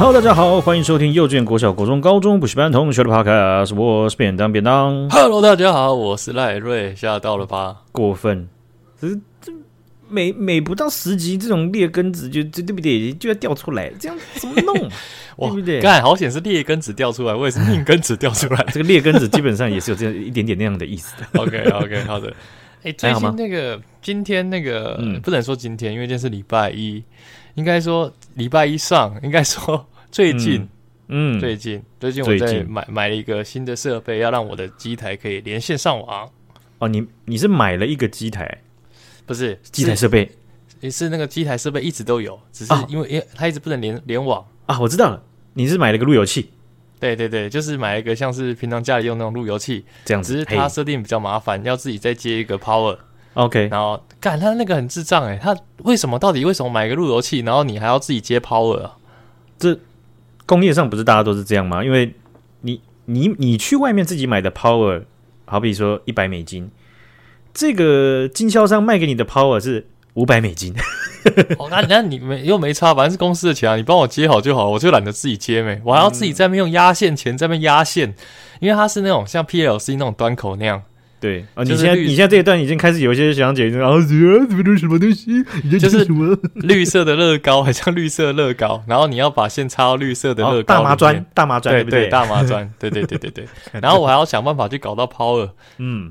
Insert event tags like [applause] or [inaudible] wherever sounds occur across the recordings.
Hello，大家好，欢迎收听幼稚园、国小、国中、高中补习班同学的 Podcast，我是便当便当。Hello，大家好，我是赖瑞，吓到了吧？过分，这这每每不到十集，这种劣根子就就对不对？就要掉出来，这样怎么弄？[laughs] 对不对？干好险是劣根子掉出来，我也是命根子掉出来。[laughs] 这个劣根子基本上也是有这样一点点那样的意思的。[laughs] OK，OK，、okay, 好的。哎，最近那个今天那个，嗯、不能说今天，因为今天是礼拜一，应该说礼拜一上，[laughs] 应该说。最近，嗯，最近最近我在买买了一个新的设备，要让我的机台可以连线上网。哦，你你是买了一个机台，不是机台设备，也是那个机台设备一直都有，只是因为因为它一直不能连连网啊。我知道了，你是买了个路由器，对对对，就是买一个像是平常家里用那种路由器这样子，只是它设定比较麻烦，要自己再接一个 power。OK，然后干他那个很智障哎，他为什么到底为什么买一个路由器，然后你还要自己接 power 啊？这工业上不是大家都是这样吗？因为你你你去外面自己买的 power，好比说一百美金，这个经销商卖给你的 power 是五百美金。[laughs] 哦，那那你没又没差，反正是公司的钱啊，你帮我接好就好，我就懒得自己接没，我还要自己在那边用压线钳在那边压线，因为它是那种像 PLC 那种端口那样。对啊，你现在你现在这一段已经开始有一些想解释，然后怎么怎么什么东西？就是什么绿色的乐高，很像绿色乐高，然后你要把线插到绿色的乐高大麻砖，大麻砖，对对，大麻砖，对对对对对。[laughs] 然后我还要想办法去搞到 power，[laughs] 嗯。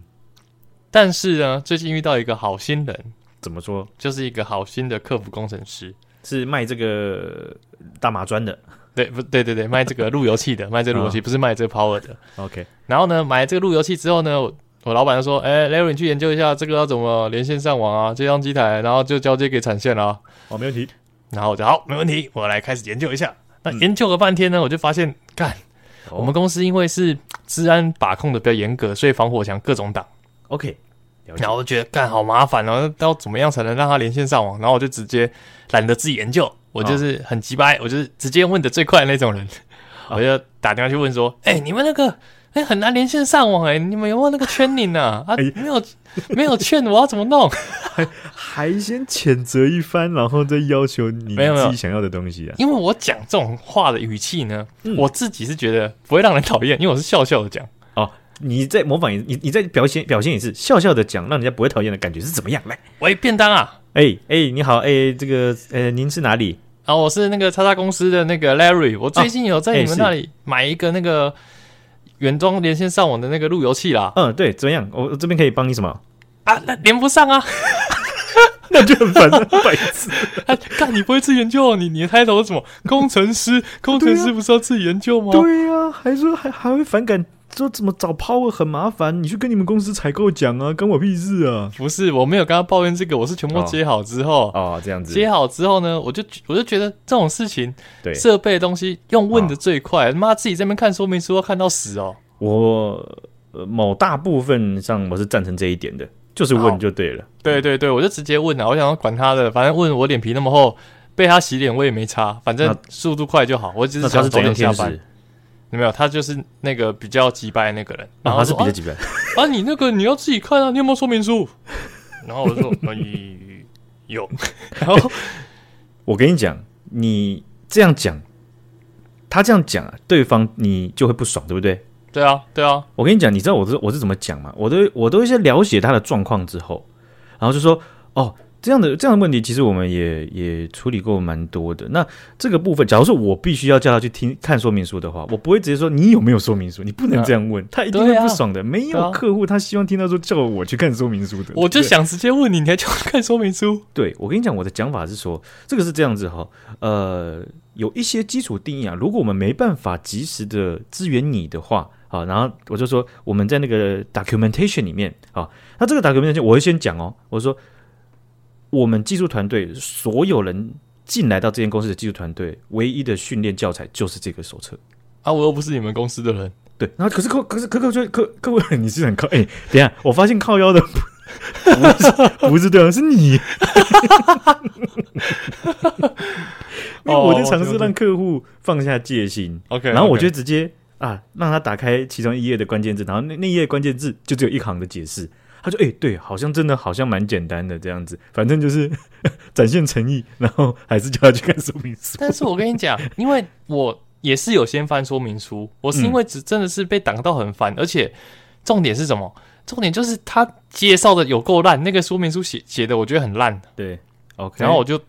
但是呢，最近遇到一个好心人，怎么说？就是一个好心的客服工程师，是卖这个大麻砖的，对不？对对对，卖这个路由器的，卖这个路由器，不是卖这个 power 的。OK。然后呢，买这个路由器之后呢？我老板就说：“哎、欸、，Larry，你去研究一下这个要怎么连线上网啊？接上机台，然后就交接给产线了。”哦，没问题。然后我就好，没问题，我来开始研究一下。那研究了半天呢，我就发现，干，我们公司因为是治安把控的比较严格，所以防火墙各种挡。OK。然后我就觉得干好麻烦哦，要怎么样才能让它连线上网？然后我就直接懒得自己研究，我就是很急掰，我就是直接问的最快的那种人。哦、我就打电话去问说：“哎、欸，你们那个？”哎、欸，很难连线上网哎、欸！你们有没有那个圈领啊？啊，没有，没有券，我要怎么弄？还还先谴责一番，然后再要求你自己想要的东西啊？因为我讲这种话的语气呢，嗯、我自己是觉得不会让人讨厌，因为我是笑笑的讲。哦，你在模仿，你你在表现表现也是笑笑的讲，让人家不会讨厌的感觉是怎么样？来，喂，便当啊！哎哎、欸欸，你好，哎、欸，这个呃，您是哪里？啊，我是那个叉叉公司的那个 Larry，我最近有在你们那里买一个那个。原装连线上网的那个路由器啦，嗯，对，怎么样？我我这边可以帮你什么啊？那连不上啊，[laughs] 那就很烦了，[laughs] 白痴！看你不会自己研究，哦你你的抬头是什么？工程师，工程师不是要自己研究吗？对呀、啊，还说还还会反感。说怎么找 power 很麻烦，你去跟你们公司采购讲啊，关我屁事啊！不是，我没有跟他抱怨这个，我是全部接好之后，哦，哦，这样子接好之后呢，我就我就觉得这种事情，对设备的东西用问的最快，他妈、哦、自己在那边看说明书要看到死哦。我呃某大部分上我是赞成这一点的，就是问就对了。对对对，我就直接问啊，我想要管他的，反正问我脸皮那么厚，被他洗脸我也没差，反正速度快就好。我只是想早点下班。有没有，他就是那个比较急掰那个人，然后、啊、他是比较急掰啊，啊，你那个你要自己看啊，你有没有说明书？然后我就说，嗯，有。[laughs] 然后我跟你讲，你这样讲，他这样讲啊，对方你就会不爽，对不对？对啊，对啊。我跟你讲，你知道我是我是怎么讲吗？我都我都一些了解他的状况之后，然后就说，哦。这样的这样的问题，其实我们也也处理过蛮多的。那这个部分，假如说我必须要叫他去听看说明书的话，我不会直接说你有没有说明书，你不能这样问，啊、他一定会不爽的。啊、没有客户他希望听到说叫我去看说明书的，我就想直接问你，你还叫我看说明书？对，我跟你讲，我的讲法是说，这个是这样子哈，呃，有一些基础定义啊，如果我们没办法及时的支援你的话，啊，然后我就说我们在那个 documentation 里面啊，那这个 documentation 我会先讲哦，我说。我们技术团队所有人进来到这间公司的技术团队，唯一的训练教材就是这个手册啊！我又不是你们公司的人，对。然后可是客，可是客客就客客户，你是很靠哎、欸，等一下，我发现靠腰的不是不是对方，是你。因为我就尝试让客户放下戒心，OK，然后我就直接啊，让他打开其中一页的关键字，然后那那一页关键字就只有一行的解释。他就：“哎、欸，对，好像真的好像蛮简单的这样子，反正就是 [laughs] 展现诚意，然后还是叫他去看说明书。”但是我跟你讲，因为我也是有先翻说明书，我是因为只真的是被挡到很烦，嗯、而且重点是什么？重点就是他介绍的有够烂，那个说明书写写的我觉得很烂。对，OK，然后我就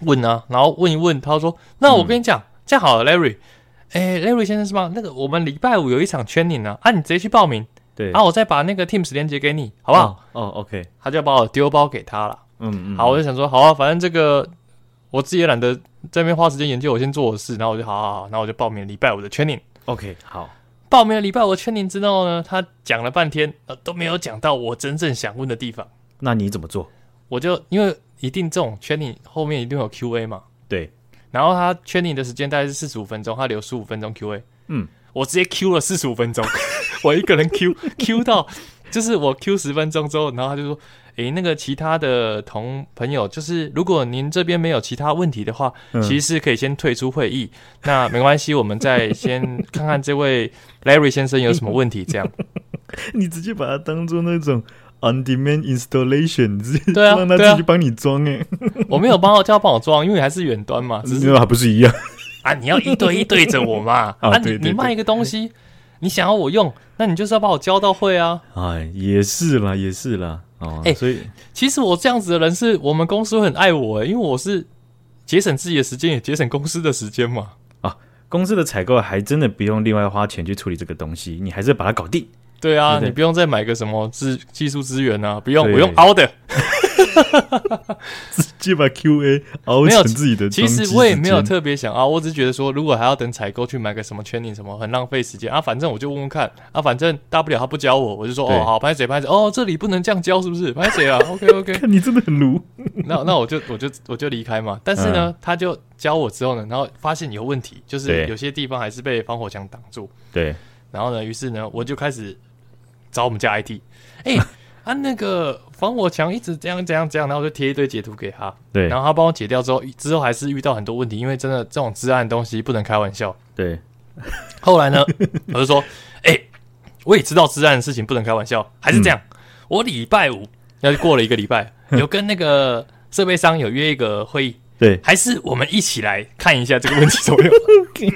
问啊，然后问一问，他说：“那我跟你讲，嗯、这样好了，Larry，哎，Larry 先生是吗？那个我们礼拜五有一场 training 呢，啊，你直接去报名。”对，然后我再把那个 Teams 连接给你，好不好？哦，哦，OK，他就把我丢包给他了。嗯嗯，好，我就想说，好啊，反正这个我自己也懒得在那边花时间研究，我先做我的事。然后我就好好好，然后我就报名礼拜五的 training。OK，好，报名了礼拜五的 training 之后呢，他讲了半天，呃，都没有讲到我真正想问的地方。那你怎么做？我就因为一定这种 training 后面一定有 QA 嘛。对，然后他 training 的时间大概是四十五分钟，他留十五分钟 QA。嗯。我直接 Q 了四十五分钟，我一个人 Q [laughs] Q 到，就是我 Q 十分钟之后，然后他就说：“诶、欸，那个其他的同朋友，就是如果您这边没有其他问题的话，嗯、其实是可以先退出会议。那没关系，我们再先看看这位 Larry 先生有什么问题。这样，[laughs] 你直接把它当做那种 on demand installation，直接对啊，让他自己帮你装诶。[laughs] 我没有帮我叫他帮我装，因为还是远端嘛，只是还不是一样。”啊！你要一对一对着我嘛？啊，你你卖一个东西，你想要我用，那你就是要把我教到会啊！哎，也是啦，也是啦。哦，哎，所以其实我这样子的人，是我们公司会很爱我，因为我是节省自己的时间，也节省公司的时间嘛。啊，公司的采购还真的不用另外花钱去处理这个东西，你还是把它搞定。对啊，你不用再买个什么资技术资源啊，不用，我用凹的。[laughs] 直接把 QA 熬成自己的。其实我也没有特别想啊，我只是觉得说，如果还要等采购去买个什么 training 什么，很浪费时间啊。反正我就问问看啊，反正大不了他不教我，我就说哦好，拍谁拍谁哦，这里不能这样教是不是？拍谁啊？[laughs] OK OK，看你真的很卢。那那我就我就我就离开嘛。但是呢，嗯、他就教我之后呢，然后发现有问题，就是有些地方还是被防火墙挡住。对。然后呢，于是呢，我就开始找我们家 IT。哎、欸。啊，那个防火墙一直这样这样这样，然后我就贴一堆截图给他，对，然后他帮我解掉之后，之后还是遇到很多问题，因为真的这种治安的东西不能开玩笑。对，后来呢，[laughs] 我就说，哎、欸，我也知道治安的事情不能开玩笑，还是这样，嗯、我礼拜五那就过了一个礼拜，[laughs] 有跟那个设备商有约一个会议。对，还是我们一起来看一下这个问题怎么样？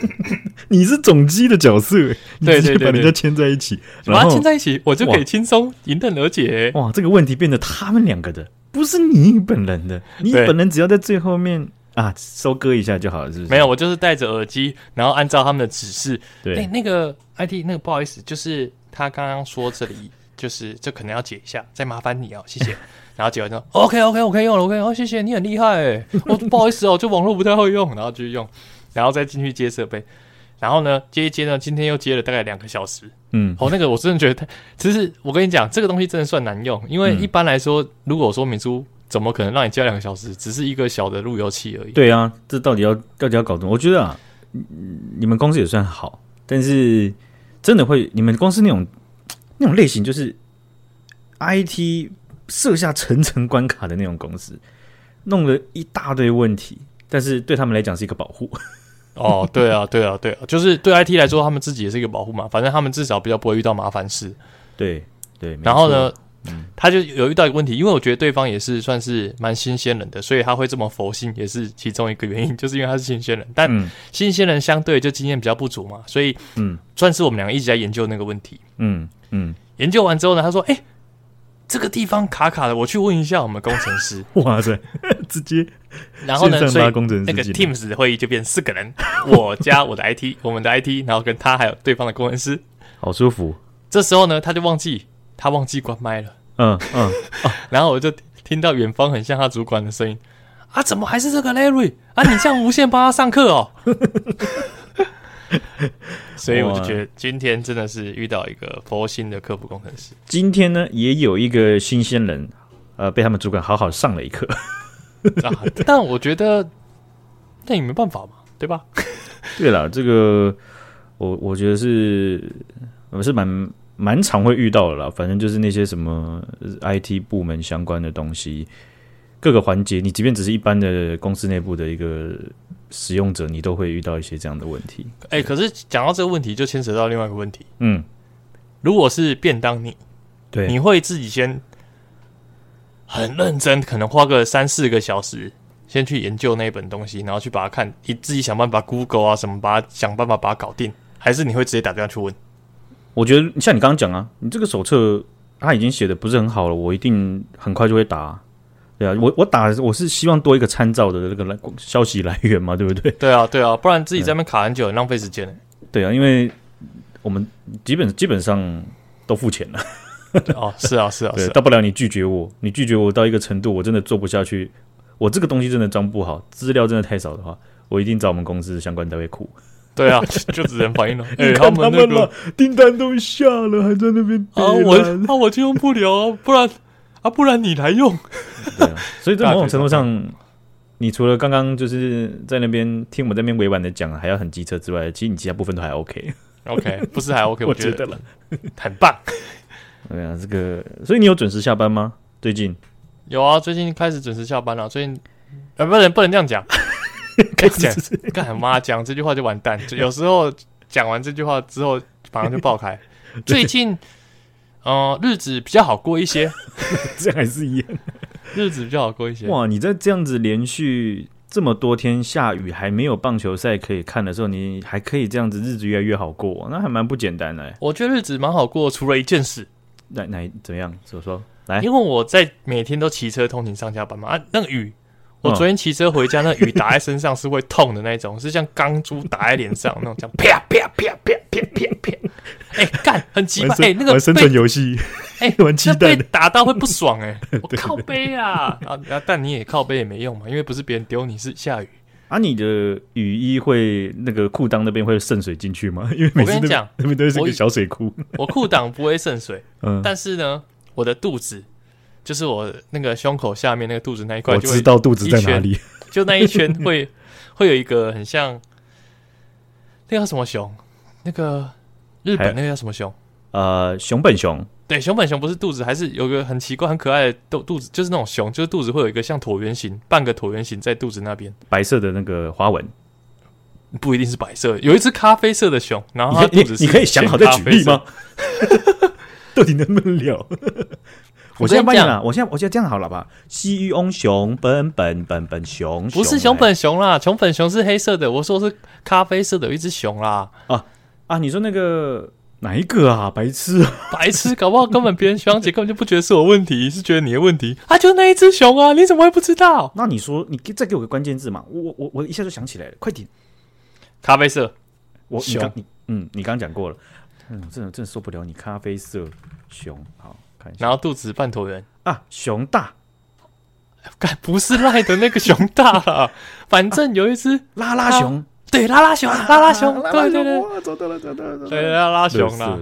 [laughs] 你是总机的角色，对对对，把人家牵在一起，把他牵在一起，我就可以轻松迎刃而解。哇，这个问题变得他们两个的，不是你本人的。你本人只要在最后面啊收割一下就好了，是不是？没有，我就是戴着耳机，然后按照他们的指示。对，欸、那个 IT 那个不好意思，就是他刚刚说这里就是这可能要解一下，再麻烦你哦，谢谢。[laughs] 然后结完之后，OK OK 我可以用了 OK，哦谢谢你很厉害哎，我 [laughs] 不好意思哦，就网络不太会用，然后继续用，然后再进去接设备，然后呢接一接呢，今天又接了大概两个小时，嗯，哦那个我真的觉得太，其实我跟你讲这个东西真的算难用，因为一般来说，如果说说明书怎么可能让你接两个小时，只是一个小的路由器而已。对啊，这到底要到底要搞懂？我觉得啊，你们公司也算好，但是真的会，你们公司那种那种类型就是 IT。设下层层关卡的那种公司，弄了一大堆问题，但是对他们来讲是一个保护。[laughs] 哦，对啊，对啊，对啊，就是对 IT 来说，他们自己也是一个保护嘛。反正他们至少比较不会遇到麻烦事。对对。然后呢，嗯，他就有遇到一个问题，因为我觉得对方也是算是蛮新鲜人的，所以他会这么佛性，也是其中一个原因，就是因为他是新鲜人。但新鲜人相对就经验比较不足嘛，所以嗯，算是我们两个一直在研究那个问题。嗯嗯。研究完之后呢，他说：“哎。”这个地方卡卡的，我去问一下我们工程师。[laughs] 哇塞，[laughs] 直接，然后呢，所以那个 Teams 的会议就变四个人，[laughs] 我加我的 IT，我们的 IT，然后跟他还有对方的工程师，好舒服。这时候呢，他就忘记他忘记关麦了。嗯嗯，嗯然后我就听到远方很像他主管的声音啊，怎么还是这个 Larry 啊？你这样无限帮他上课哦。[laughs] 所以我就觉得今天真的是遇到一个佛心的科普工程师。今天呢，也有一个新鲜人，呃，被他们主管好好上了一课。啊，[laughs] 但我觉得那也没办法嘛，对吧？[laughs] 对了，这个我我觉得是我是蛮蛮常会遇到的啦。反正就是那些什么 IT 部门相关的东西，各个环节，你即便只是一般的公司内部的一个。使用者，你都会遇到一些这样的问题。哎、欸，可是讲到这个问题，就牵扯到另外一个问题。嗯，如果是便当你，对，你会自己先很认真，可能花个三四个小时，先去研究那一本东西，然后去把它看，你自己想办法 Google 啊什么，把它想办法把它搞定，还是你会直接打电话去问？我觉得像你刚刚讲啊，你这个手册它已经写的不是很好了，我一定很快就会打。对啊，我我打我是希望多一个参照的这个来消息来源嘛，[laughs] 对不对？对啊，对啊，不然自己在那边卡很久，很浪费时间。对啊，因为我们基本基本上都付钱了。[laughs] 哦，是啊，是啊，是啊。大不了你拒绝我，你拒绝我到一个程度，我真的做不下去，我这个东西真的装不好，资料真的太少的话，我一定找我们公司相关单位哭。对啊，[laughs] 就只能反映了。哎，他们那个订单都下了，还在那边啊，我那我就用不了，不然。啊，不然你来用。[laughs] 对啊，所以在某种程度上，你除了刚刚就是在那边听我们在那边委婉的讲，还要很机车之外，其实你其他部分都还 OK。OK，不是还 OK？[laughs] 我觉得了，很棒。对啊，这个，所以你有准时下班吗？最近有啊，最近开始准时下班了。最近啊，不能不能这样讲，[laughs] 开始讲干嘛？讲这句话就完蛋。有时候讲完这句话之后，马上就爆开。最近。哦、呃，日子比较好过一些，[laughs] 这还是一样，日子比较好过一些。哇，你在这样子连续这么多天下雨，还没有棒球赛可以看的时候，你还可以这样子，日子越来越好过，那还蛮不简单的。我觉得日子蛮好过，除了一件事，那那怎么样？怎么说？来，因为我在每天都骑车通勤上下班嘛，啊，那个雨。我昨天骑车回家，那雨打在身上是会痛的那种，是像钢珠打在脸上那种，这样啪啪啪啪啪啪啪。哎，干，很奇怪。哎，那个玩生存游戏，哎，[laughs] 玩鸡蛋，打到会不爽哎。[laughs] 我靠背啊啊！但你也靠背也没用嘛，因为不是别人丢你，是下雨。啊，你的雨衣会那个裤裆那边会渗水进去吗？因为每次我跟你讲，那边都是个小水库。我裤裆不会渗水，[laughs] 嗯，但是呢，我的肚子。就是我那个胸口下面那个肚子那一块，我知道肚子在哪里，就那一圈会会有一个很像那个叫什么熊？那个日本那个叫什么熊？呃，熊本熊。对，熊本熊不是肚子，还是有个很奇怪、很可爱的肚肚子，就是那种熊，就是肚子会有一个像椭圆形，半个椭圆形在肚子那边，白色的那个花纹，不一定是白色，有一只咖啡色的熊，然后它肚子是你，可以想好再举例吗？[laughs] 到底能不能聊？[laughs] 我现在帮你了，我现在我现在这样好了吧？西翁熊本本本本熊，不是熊本熊啦，熊本熊是黑色的，我说是咖啡色的有一只熊啦。啊啊，你说那个哪一个啊？白痴，白痴，搞不好根本别人学长姐根本就不觉得是我问题，是觉得你的问题。啊，就那一只熊啊，你怎么会不知道？那你说，你再给我个关键字嘛？我我我一下就想起来了，快点，咖啡色，我你刚你嗯，你刚刚讲过了，嗯，真的真的受不了你咖啡色熊，好看。然后肚子半椭圆啊，熊大，不是赖的那个熊大了，反正有一只 [laughs] 拉拉熊，对，拉拉熊，拉拉熊，对 [laughs] 对对，找到了，找到了，对，拉拉熊了。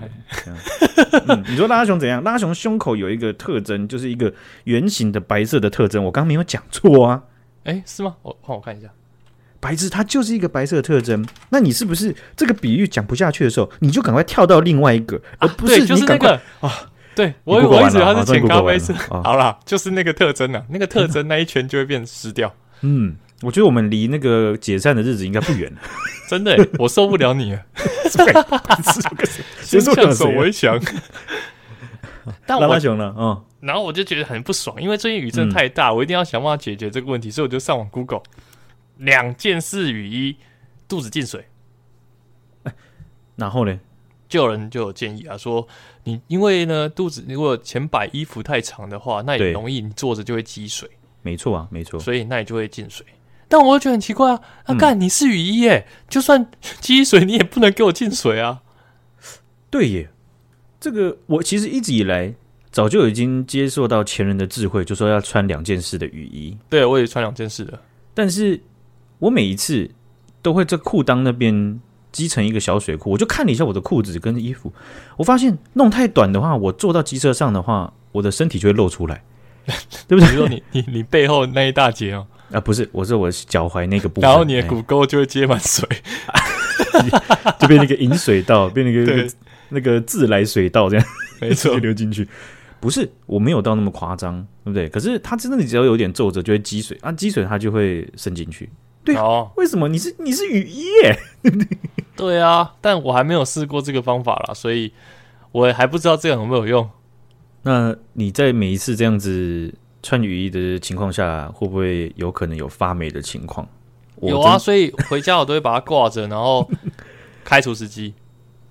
你说拉拉熊怎样？拉拉熊胸口有一个特征，就是一个圆形的白色的特征。我刚刚没有讲错啊？哎，是吗？我换我看一下，白字，它就是一个白色的特征。那你是不是这个比喻讲不下去的时候，你就赶快跳到另外一个，而不是你赶快啊？对，我我一直以为它是浅咖啡色。好了，就是那个特征啊，那个特征那一圈就会变湿掉。嗯，我觉得我们离那个解散的日子应该不远了。[laughs] 真的，我受不了你 [laughs] 了。先下手为强。[laughs] 但我熊了，嗯，然后我就觉得很不爽，因为最近雨真的太大，我一定要想办法解决这个问题，所以我就上网 Google 两件式雨衣，肚子进水。然后呢？就有人就有建议啊，说你因为呢肚子如果前摆衣服太长的话，那也容易你坐着就会积水。没错啊，没错，所以那你就会进水。但我又觉得很奇怪啊，啊干、嗯、你是雨衣耶，就算积水你也不能给我进水啊。对耶，这个我其实一直以来早就已经接受到前人的智慧，就说要穿两件式的雨衣。对，我也穿两件式的，但是我每一次都会在裤裆那边。积成一个小水库，我就看了一下我的裤子跟衣服，我发现弄太短的话，我坐到机车上的话，我的身体就会露出来，[laughs] 对不对？比如说你你你背后那一大截哦，啊不是，我是我脚踝那个部分，然后你的骨沟就会接满水，[laughs] 就变成一个引水道，变成一个那个自来水道这样，没错，[laughs] 流进去。不是，我没有到那么夸张，对不对？可是它真的，你只要有点皱褶，就会积水啊，积水它就会渗进去。对哦，为什么你是你是雨衣耶？[laughs] 对啊，但我还没有试过这个方法啦，所以我还不知道这样有没有用。那你在每一次这样子穿雨衣的情况下，会不会有可能有发霉的情况？有啊，所以回家我都会把它挂着，然后 [laughs] 开除湿机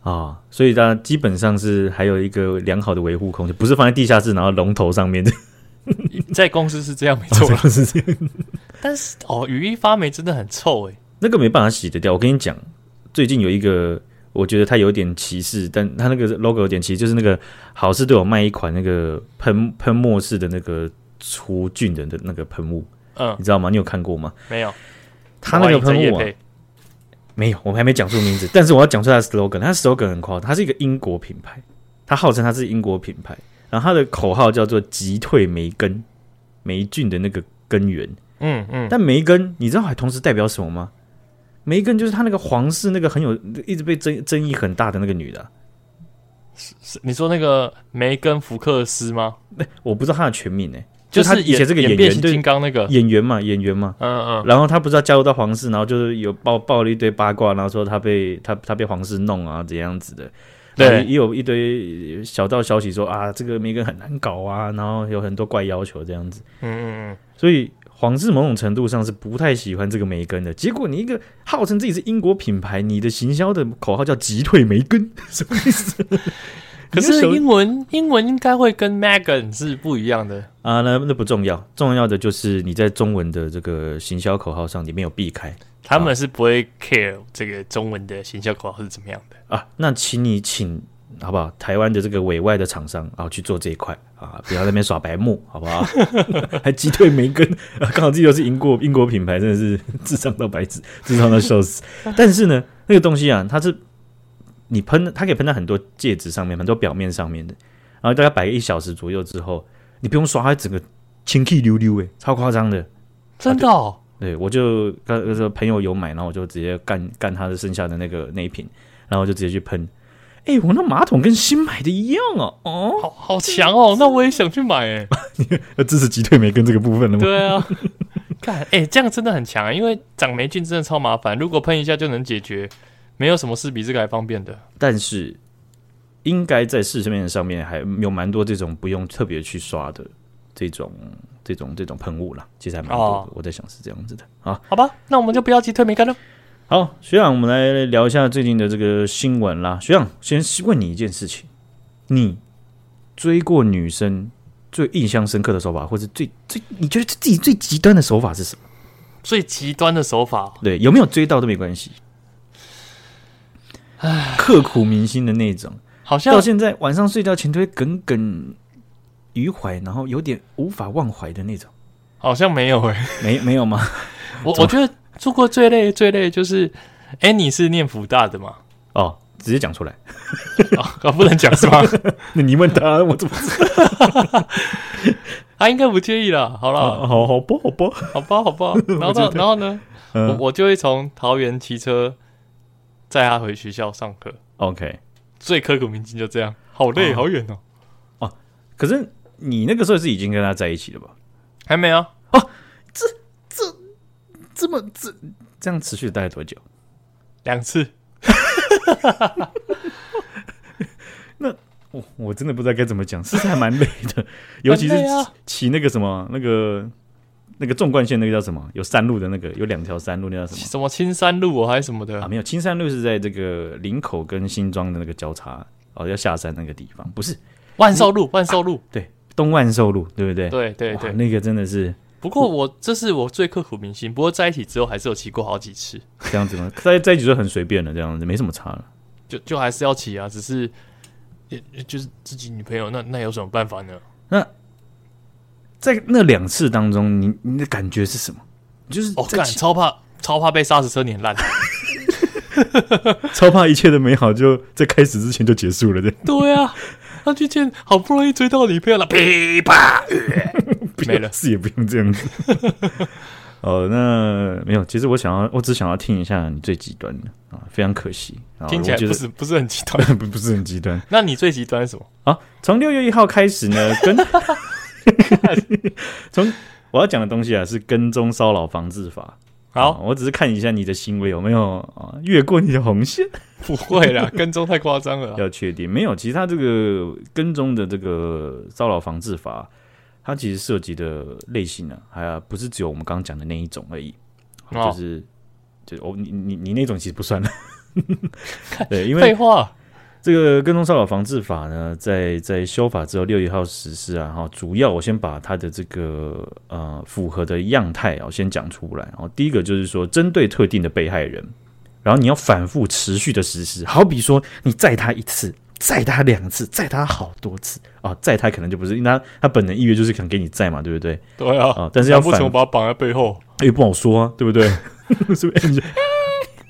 啊。所以它基本上是还有一个良好的维护空间，不是放在地下室，然后龙头上面 [laughs] 的。在公司是这样没错，哦、是这样。但是哦，雨衣发霉真的很臭哎，那个没办法洗得掉。我跟你讲，最近有一个。我觉得它有点歧视，但它那个 logo 有点歧视，就是那个好事都有卖一款那个喷喷墨式的那个除菌的的那个喷雾，嗯，你知道吗？你有看过吗？没有。他那个喷雾啊，没有，我们还没讲出名字，但是我要讲出它的 slogan，他的 slogan 很夸张，它是一个英国品牌，他号称他是英国品牌，然后他的口号叫做“击退霉根”，霉菌的那个根源，嗯嗯，但霉根你知道还同时代表什么吗？梅根就是他那个皇室那个很有一直被争争议很大的那个女的，啊，是是你说那个梅根福克斯吗？欸，我不知道他的全名呢，欸，就是他以前这个演员金刚那个演员嘛，演员嘛，嗯嗯，然后他不知道加入到皇室，然后就是有爆爆了一堆八卦，然后说他被他他被皇室弄啊这样子的，对，也有一堆小道消息说啊这个梅根很难搞啊，然后有很多怪要求这样子，嗯嗯嗯，所以。皇室某种程度上是不太喜欢这个梅根的，结果你一个号称自己是英国品牌，你的行销的口号叫“击退梅根”，什么意思？[laughs] 可是英文英文应该会跟 Megan 是不一样的啊，那那不重要，重要的就是你在中文的这个行销口号上你没有避开，他们是不会 care 这个中文的行销口号是怎么样的啊？那请你请。好不好？台湾的这个委外的厂商啊，去做这一块啊，不要在那边耍白目，好不好？[laughs] 还击退梅根，刚好自己又是英国英国品牌，真的是智商到白痴，智商到笑死。但是呢，那个东西啊，它是你喷，它可以喷在很多介质上面，很多表面上面的。然后大概摆一小时左右之后，你不用刷，它整个清气溜溜，诶，超夸张的，真的、哦啊。对，我就刚说朋友有买，然后我就直接干干他的剩下的那个那一瓶，然后我就直接去喷。哎、欸，我那马桶跟新买的一样啊！哦，好好强哦，那我也想去买哎。[laughs] 要支持击退霉跟这个部分了吗？对啊，[laughs] 看，哎、欸，这样真的很强啊，因为长霉菌真的超麻烦，如果喷一下就能解决，没有什么事比这个还方便的。但是，应该在市面上面还有蛮多这种不用特别去刷的这种、这种、这种喷雾啦。其实还蛮多的。哦、我在想是这样子的啊。好吧，那我们就不要急退梅干了。好，学长，我们来聊一下最近的这个新闻啦。学长，先问你一件事情：你追过女生最印象深刻的手法，或者最最你觉得自己最极端的手法是什么？最极端的手法，对，有没有追到都没关系。唉，刻骨铭心的那种，好像到现在晚上睡觉前都会耿耿于怀，然后有点无法忘怀的那种。好像没有诶、欸，没没有吗？我我觉得。做过最累最累就是，哎、欸，你是念福大的吗？哦，直接讲出来，哦，不能讲是吗？[laughs] 那你问他，我怎么知道？[laughs] 他应该不介意啦。好了，哦，好好吧，好吧，好吧，好吧。然后，[laughs] 然后呢？嗯、我我就会从桃园骑车载他回学校上课。OK，最刻骨铭心就这样，好累，哦、好远哦。哦，可是你那个时候是已经跟他在一起了吧？还没啊。哦，这这。这么这这样持续大概多久？两次。[laughs] 那我我真的不知道该怎么讲，是不是还蛮累的？[laughs] 尤其是骑那个什么那个那个纵贯线，那个叫什么？有山路的那个，有两条山路，那叫什么？什么青山路还是什么的？啊，没有，青山路是在这个林口跟新庄的那个交叉哦，要下山那个地方，不是万寿路，万寿路，啊，对，东万寿路，对不对？对对对，那个真的是。不过我这是我最刻苦铭心。不过在一起之后还是有骑过好几次，这样子吗？[laughs] 在在一起就很随便了，这样子没什么差了。就就还是要骑啊，只是也就是自己女朋友，那那有什么办法呢？那在那两次当中，你你的感觉是什么？就是哦，干超怕超怕被刹车车碾烂，[laughs] 超怕一切的美好就在开始之前就结束了，对对啊。他去见，好不容易追到女朋友了，噼啪，[laughs] 没了，是也不用这样子。[laughs] 哦，那没有，其实我想要，我只想要听一下你最极端的啊，非常可惜，听起来不是不是很极端，不不是很极端。那你最极端是什么？啊，从六月一号开始呢，跟 [laughs] 从我要讲的东西啊，是跟踪骚扰防治法。好，我只是看一下你的行为有没有啊越过你的红线。不会啦，[laughs] 跟踪太夸张了。要确定没有？其实他这个跟踪的这个骚扰防治法，它其实涉及的类型呢，还不是只有我们刚刚讲的那一种而已。哦、就是，就哦，你你你那种其实不算了。[laughs] 对，因为废话。这个跟踪骚扰防治法呢，在在修法之后六月一号实施啊，哈，主要我先把它的这个呃符合的样态啊先讲出来。然后第一个就是说，针对特定的被害人，然后你要反复持续的实施。好比说，你载他一次，载他两次，载他好多次啊，载他可能就不是，因为他他本能意愿就是想给你载嘛，对不对？对啊，啊但是要反不把他绑在背后，也不好说啊，对不对？[laughs] [laughs] 是不是？[laughs]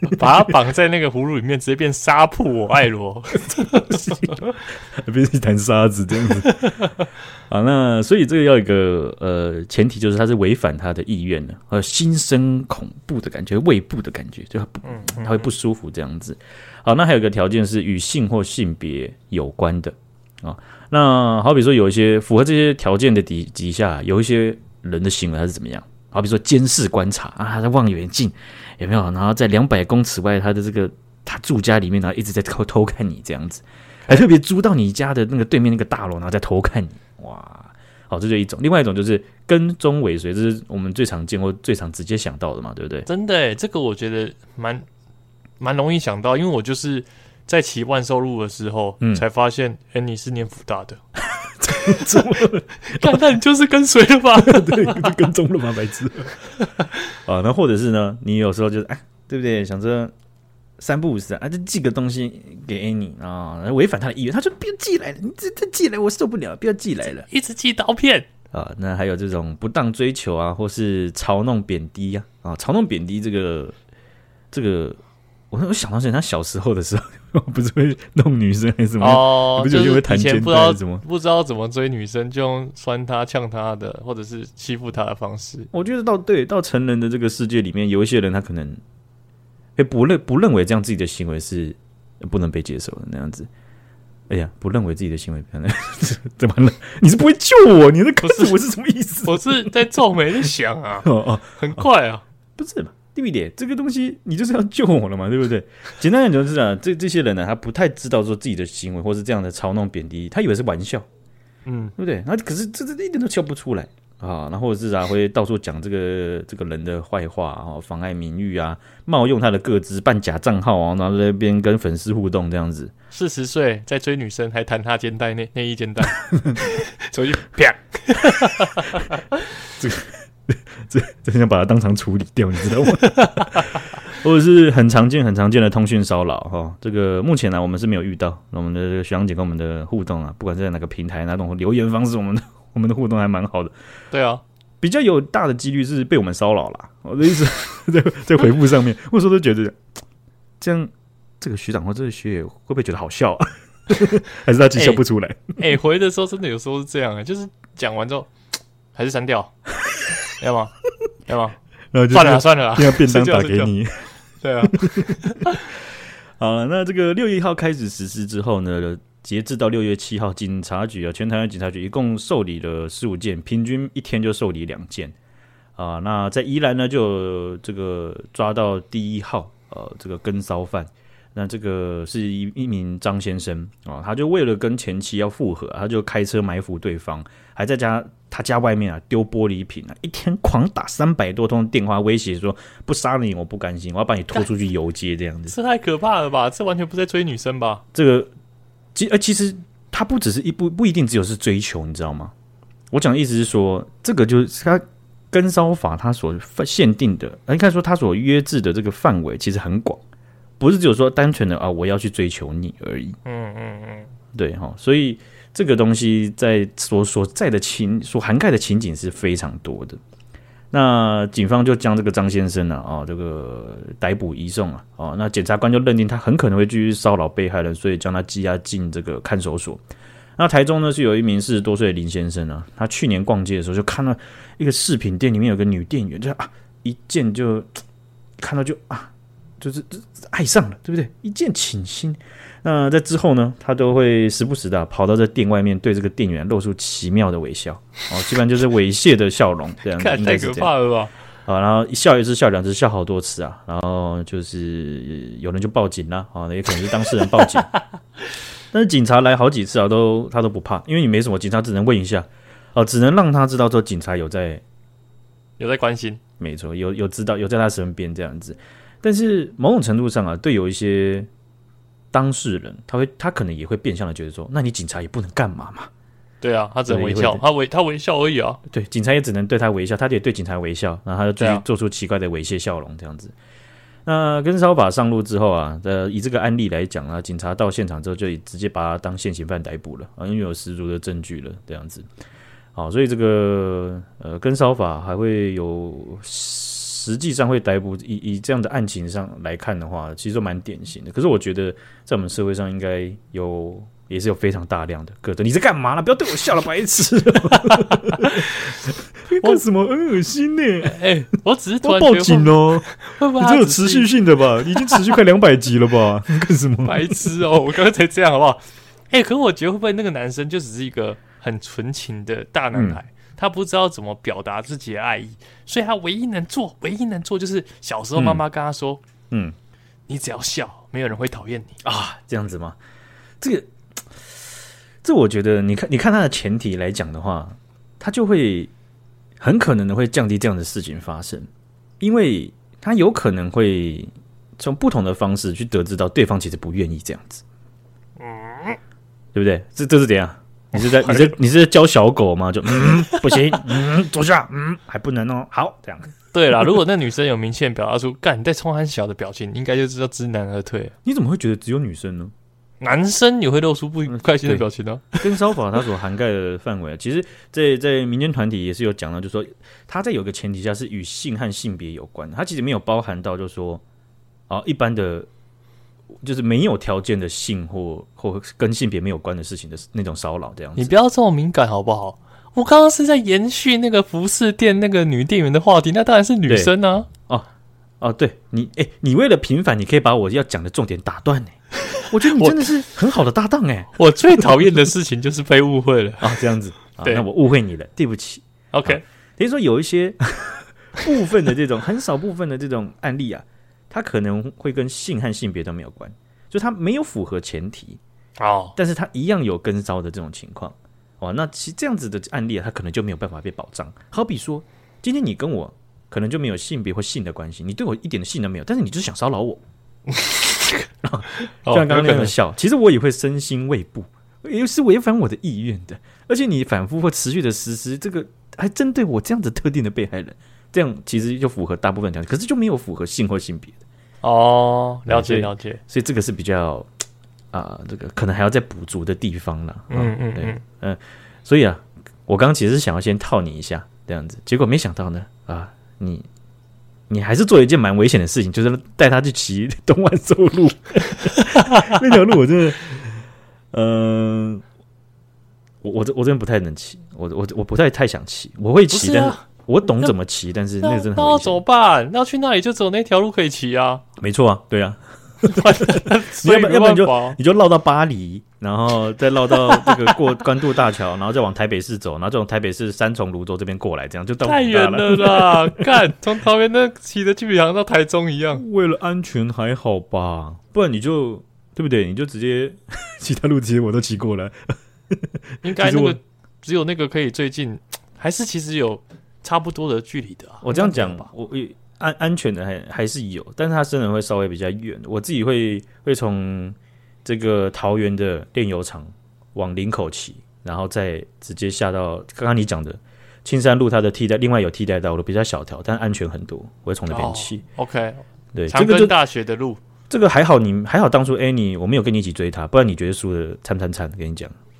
[laughs] 把他绑在那个葫芦里面，直接变沙铺我爱罗，变成一滩沙子这样子。好，那所以这个要一个呃前提，就是他是违反他的意愿的，呃，心生恐怖的感觉，胃部的感觉，就他不，他会不舒服这样子。好，那还有一个条件是与性或性别有关的啊。那好比说有一些符合这些条件的底底下，有一些人的行为他是怎么样？好比说监视观察啊，他在望远镜。有没有？然后在两百公尺外，他的这个他住家里面，然后一直在偷偷看你这样子，还特别租到你家的那个对面那个大楼，然后在偷看你。哇，好，这就一种。另外一种就是跟踪尾随，这是我们最常见或最常直接想到的嘛，对不对？真的，这个我觉得蛮蛮容易想到，因为我就是在骑万寿路的时候，嗯，才发现，哎，你是念福大的，[laughs] 怎么？看看你就是跟随了吧？对，就跟踪了吗？白痴。[laughs] 啊，那或者是呢？你有时候就是哎，对不对？想着三不五时啊，就寄个东西给 Annie 啊，违反他的意愿，他说不要寄来了，你这这寄来我受不了，不要寄来了，一直寄刀片啊。那还有这种不当追求啊，或是嘲弄贬低呀啊，啊，嘲弄贬低这个这个。我我想到是他小时候的时候，[laughs] 不是会弄女生还是什么？哦，不就是以前不知道怎么不知道怎么追女生，就用酸她、呛她的，或者是欺负她的方式。我觉得到对到成人的这个世界里面，有一些人他可能，哎，不认不认为这样自己的行为是不能被接受的那样子。哎呀，不认为自己的行为 [laughs] 怎么了？你是不会救我？你的可是我是什么意思？我是在皱眉在想啊，哦哦，很快啊，不是嘛？对不对？这个东西你就是要救我了嘛，对不对？[laughs] 简单讲就是啊，这这些人呢，他不太知道说自己的行为或是这样的嘲弄贬低，他以为是玩笑，嗯，对不对？那可是这这一点都笑不出来啊。然后是啊，会到处讲这个这个人的坏话啊，妨碍名誉啊，冒用他的个资办假账号啊，然后在那边跟粉丝互动这样子。四十岁在追女生还弹他肩带内内衣肩带，出去 [laughs] 啪，[laughs] 这个。[laughs] 这真想把它当场处理掉，你知道吗？[laughs] 或者是很常见、很常见的通讯骚扰哈。这个目前呢，我们是没有遇到。我们的这个学长姐跟我们的互动啊，不管是在哪个平台、哪种留言方式，我们的我们的互动还蛮好的。对啊，比较有大的几率是被我们骚扰了。我的意思在在回复上面，我说都觉得这样，这个学长或这个学姐会不会觉得好笑啊？[laughs] 还是他自己笑不出来？哎、欸欸，回的时候真的有时候是这样啊，就是讲完之后 [tsk] 还是删掉。要吗？[laughs] 要吗？然后就算了算了，要便当打给你。对啊，[laughs] 好了，那这个六月一号开始实施之后呢，截至到六月七号，警察局啊，全台湾警察局一共受理了十五件，平均一天就受理两件啊。那在宜兰呢，就这个抓到第一号呃，这个跟骚犯。那这个是一一名张先生啊，他就为了跟前妻要复合，他就开车埋伏对方，还在家他家外面啊丢玻璃瓶啊，一天狂打三百多通电话威胁说，不杀了你我不甘心，我要把你拖出去游街这样子。这太可怕了吧？这完全不在追女生吧？这个其呃其实他不只是一不不一定只有是追求，你知道吗？我讲的意思是说，这个就是他跟骚法他所限定的，应该说他所约制的这个范围其实很广。不是只有说单纯的啊，我要去追求你而已。嗯嗯嗯，对哈，所以这个东西在所所在的情所涵盖的情景是非常多的。那警方就将这个张先生呢啊，这个逮捕移送啊啊。那检察官就认定他很可能会继续骚扰被害人，所以将他羁押进这个看守所。那台中呢是有一名四十多岁的林先生呢，他去年逛街的时候就看到一个饰品店里面有个女店员，就啊一见就看到就啊。就是爱上了，对不对？一见倾心。那在之后呢，他都会时不时的跑到这店外面，对这个店员露出奇妙的微笑。哦，基本上就是猥亵的笑容，这样子。[laughs] 太可怕了吧？啊，然后一笑一次，笑两次，笑好多次啊，然后就是有人就报警了啊，也可能是当事人报警，[laughs] 但是警察来好几次啊，都他都不怕，因为你没什么，警察只能问一下，哦，只能让他知道说警察有在有在关心，没错，有有知道有在他身边这样子，但是某种程度上啊，对有一些当事人，他会他可能也会变相的觉得说，那你警察也不能干嘛嘛。对啊，他只能微笑，他微他微笑而已啊。对，警察也只能对他微笑，他也对警察微笑，然后他就继续做出奇怪的猥亵笑容这样子。啊、那跟烧法上路之后啊，呃，以这个案例来讲啊，警察到现场之后就直接把他当现行犯逮捕了啊，因为有十足的证据了这样子。好，所以这个呃跟烧法还会有实际上会逮捕，以以这样的案情上来看的话，其实都蛮典型的。可是我觉得在我们社会上应该有。也是有非常大量的个的，你在干嘛呢？不要对我笑了，白痴！[laughs] 干什么？很恶心呢！哎、欸，我只是突然报警哦！会不会这有持续性的吧？已经持续快两百集了吧？[laughs] 干什么？白痴哦！我刚刚才这样好不好？哎、欸，可是我觉得会不会那个男生就只是一个很纯情的大男孩，嗯、他不知道怎么表达自己的爱意，所以他唯一能做，唯一能做就是小时候妈妈跟他说：“嗯，你只要笑，没有人会讨厌你啊。”这样子吗？这个。这我觉得，你看，你看他的前提来讲的话，他就会很可能的会降低这样的事情发生，因为他有可能会从不同的方式去得知到对方其实不愿意这样子，嗯，对不对？这这是怎样？你是在你是你是在教小狗吗？就嗯，不行，嗯，坐下，嗯，还不能哦。好，这样。对啦，如果那女生有明确表达出“干”你在冲很小的表情，应该就知道知难而退。你怎么会觉得只有女生呢？男生也会露出不开心的表情呢、啊。跟骚法它所涵盖的范围，其实在在民间团体也是有讲到，就是说它在有个前提下是与性和性别有关，它其实没有包含到，就是说啊一般的，就是没有条件的性或或跟性别没有关的事情的那种骚扰这样子。你不要这么敏感好不好？我刚刚是在延续那个服饰店那个女店员的话题，那当然是女生呢、啊。哦哦，对你哎，你为了平反，你可以把我要讲的重点打断呢。我觉得你真的是很好的搭档哎！我最讨厌的事情就是被误会了啊，[laughs] 这样子，对，那我误会你了，对不起。OK，等于说有一些 [laughs] 部分的这种很少部分的这种案例啊，它可能会跟性和性别都没有关，就它没有符合前提哦，但是它一样有跟骚的这种情况哦。那其实这样子的案例啊，它可能就没有办法被保障。好比说，今天你跟我可能就没有性别或性的关系，你对我一点的性都没有，但是你就是想骚扰我。[laughs] 就像刚刚那样笑，哦、其实我也会身心畏怖，也是违反我的意愿的。而且你反复或持续的实施这个，还针对我这样子特定的被害人，这样其实就符合大部分条件，可是就没有符合性或性别的。哦，了解了解，所以这个是比较啊、呃，这个可能还要再补足的地方了。嗯嗯嗯嗯、呃，所以啊，我刚刚其实是想要先套你一下这样子，结果没想到呢，啊，你。你还是做了一件蛮危险的事情，就是带他去骑东万寿路 [laughs] 那条路，我真的，嗯、呃，我我我这边不太能骑，我我我不太太想骑，我会骑，啊、但是我懂怎么骑，但是那个真的。那要怎么办？那要去那里就只有那条路可以骑啊？没错啊，对啊。[laughs] 你要不要不然就你就绕到巴黎，然后再绕到这个过关渡大桥，然后再往台北市走，然后再从台北市三重泸州这边过来，这样就到太远了啦！[laughs] 看从桃园那骑的基本上到台中一样。为了安全还好吧？不然你就对不对？你就直接 [laughs] 其他路其实我都骑过了。应该那个只有那个可以最近，还是其实有差不多的距离的、啊。我这样讲吧，我。安安全的还还是有，但是它真的会稍微比较远。我自己会会从这个桃园的炼油厂往林口骑，然后再直接下到刚刚你讲的青山路，它的替代另外有替代道路比较小条，但安全很多。我会从那边骑。Oh, OK，对，长庚大学的路，这个还好你，你还好当初哎，你我没有跟你一起追他，不然你觉得输的惨惨惨。跟你讲，嗯。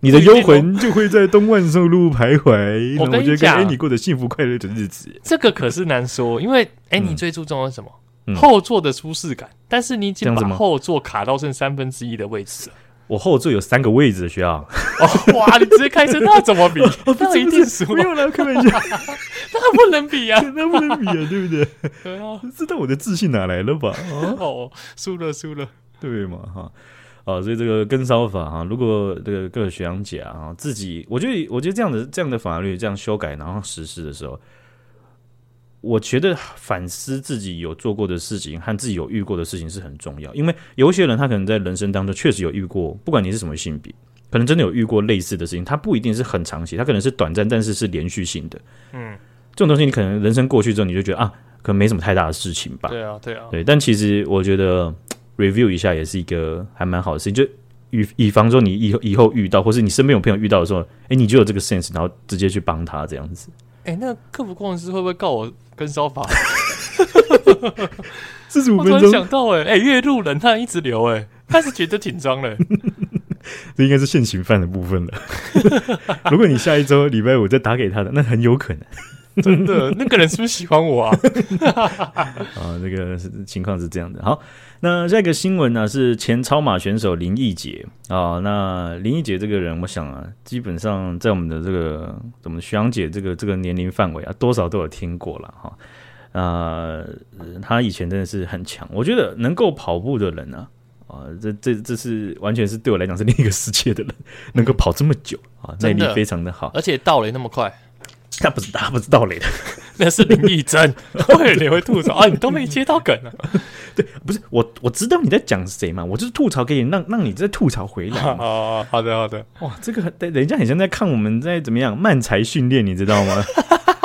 你的幽魂就会在东万寿路徘徊。我跟你讲，哎，你过着幸福快乐的日子，这个可是难说，因为哎，你最注重的是什么？嗯、后座的舒适感。但是你已经把后座卡到剩三分之一的位置了。我后座有三个位置需要。哦，哇，你直接开车那怎么比？[laughs] 那一定输。没有了，开玩笑，[laughs] 那不能比啊，[laughs] 那不能比啊，对不对？对啊，知道我的自信哪来了吧？哦，输了，输了，对嘛？哈。啊，所以这个跟骚法哈，如果这个各位学长姐啊，自己，我觉得，我觉得这样的这样的法律这样修改然后实施的时候，我觉得反思自己有做过的事情和自己有遇过的事情是很重要，因为有些人他可能在人生当中确实有遇过，不管你是什么性别，可能真的有遇过类似的事情，它不一定是很长期，它可能是短暂，但是是连续性的。嗯，这种东西你可能人生过去之后，你就觉得啊，可能没什么太大的事情吧。对啊，对啊，对。但其实我觉得 review 一下也是一个还蛮好的事情，就以以防说你以后以后遇到，或是你身边有朋友遇到的时候，哎，你就有这个 sense，然后直接去帮他这样子。哎，那客服工程师会不会告我跟骚法？[laughs] 四十五分钟，想到、欸，哎，哎，月入人他一直留、欸，哎，他是觉得紧张嘞。[laughs] 这应该是现行犯的部分了。[laughs] 如果你下一周礼拜五再打给他的，那很有可能。真的，那个人是不是喜欢我啊？啊，这个情况是这样的。好，那下一个新闻呢是前超马选手林义杰啊。那林义杰这个人，我想啊，基本上在我们的这个怎么学长姐这个这个年龄范围啊，多少都有听过了哈。啊，他以前真的是很强，我觉得能够跑步的人呢，啊，这这这是完全是对我来讲是另一个世界的人，能够跑这么久啊，耐力非常的好，而且倒垒那么快。他不是他不是盗垒的，[laughs] 那是林义珍。[laughs] 会你会吐槽啊？你都没接到梗啊？[laughs] 对，不是我我知道你在讲谁嘛？我就是吐槽给你，让让你再吐槽回来。哦，好的好的。哇，这个人家很像在看我们在怎么样慢才训练，你知道吗？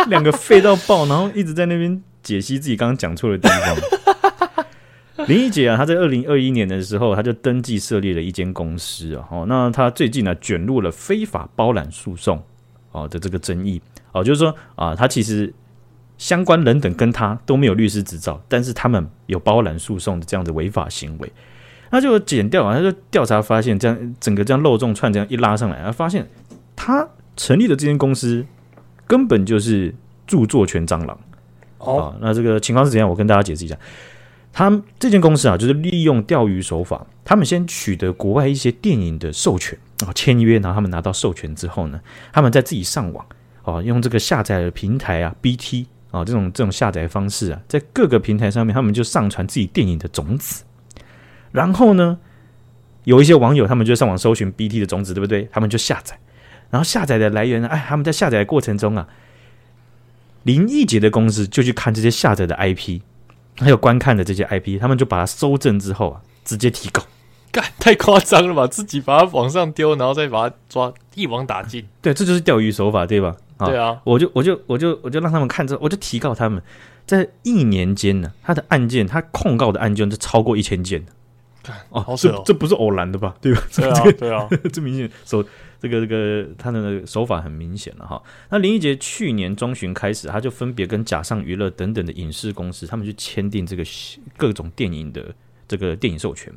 两个废到爆，然后一直在那边解析自己刚刚讲错的地方。林一姐啊，她在二零二一年的时候，她就登记设立了一间公司啊。哦，那她最近呢，卷入了非法包揽诉讼哦的这个争议。哦，就是说啊，他其实相关人等跟他都没有律师执照，但是他们有包揽诉讼的这样的违法行为，那就检调啊，他就调查发现，这样整个这样漏洞串这样一拉上来，他发现他成立的这间公司根本就是著作权蟑螂。哦，那这个情况是怎样？我跟大家解释一下，他这间公司啊，就是利用钓鱼手法，他们先取得国外一些电影的授权啊，签约，然后他们拿到授权之后呢，他们再自己上网。哦，用这个下载的平台啊，BT 啊，这种这种下载方式啊，在各个平台上面，他们就上传自己电影的种子。然后呢，有一些网友他们就上网搜寻 BT 的种子，对不对？他们就下载。然后下载的来源呢，哎，他们在下载的过程中啊，林义杰的公司就去看这些下载的 IP，还有观看的这些 IP，他们就把它搜证之后啊，直接提告。太夸张了吧！自己把它往上丢，然后再把它抓，一网打尽。对，这就是钓鱼手法，对吧？对啊，我就我就我就我就让他们看这，我就提告他们，在一年间呢，他的案件，他控告的案件是超过一千件哦，这这不是偶然的吧？对吧？对啊，对啊，这明显 [laughs] 手这个这个他的手法很明显了哈。那林义杰去年中旬开始，他就分别跟假上娱乐等等的影视公司，他们去签订这个各种电影的这个电影授权。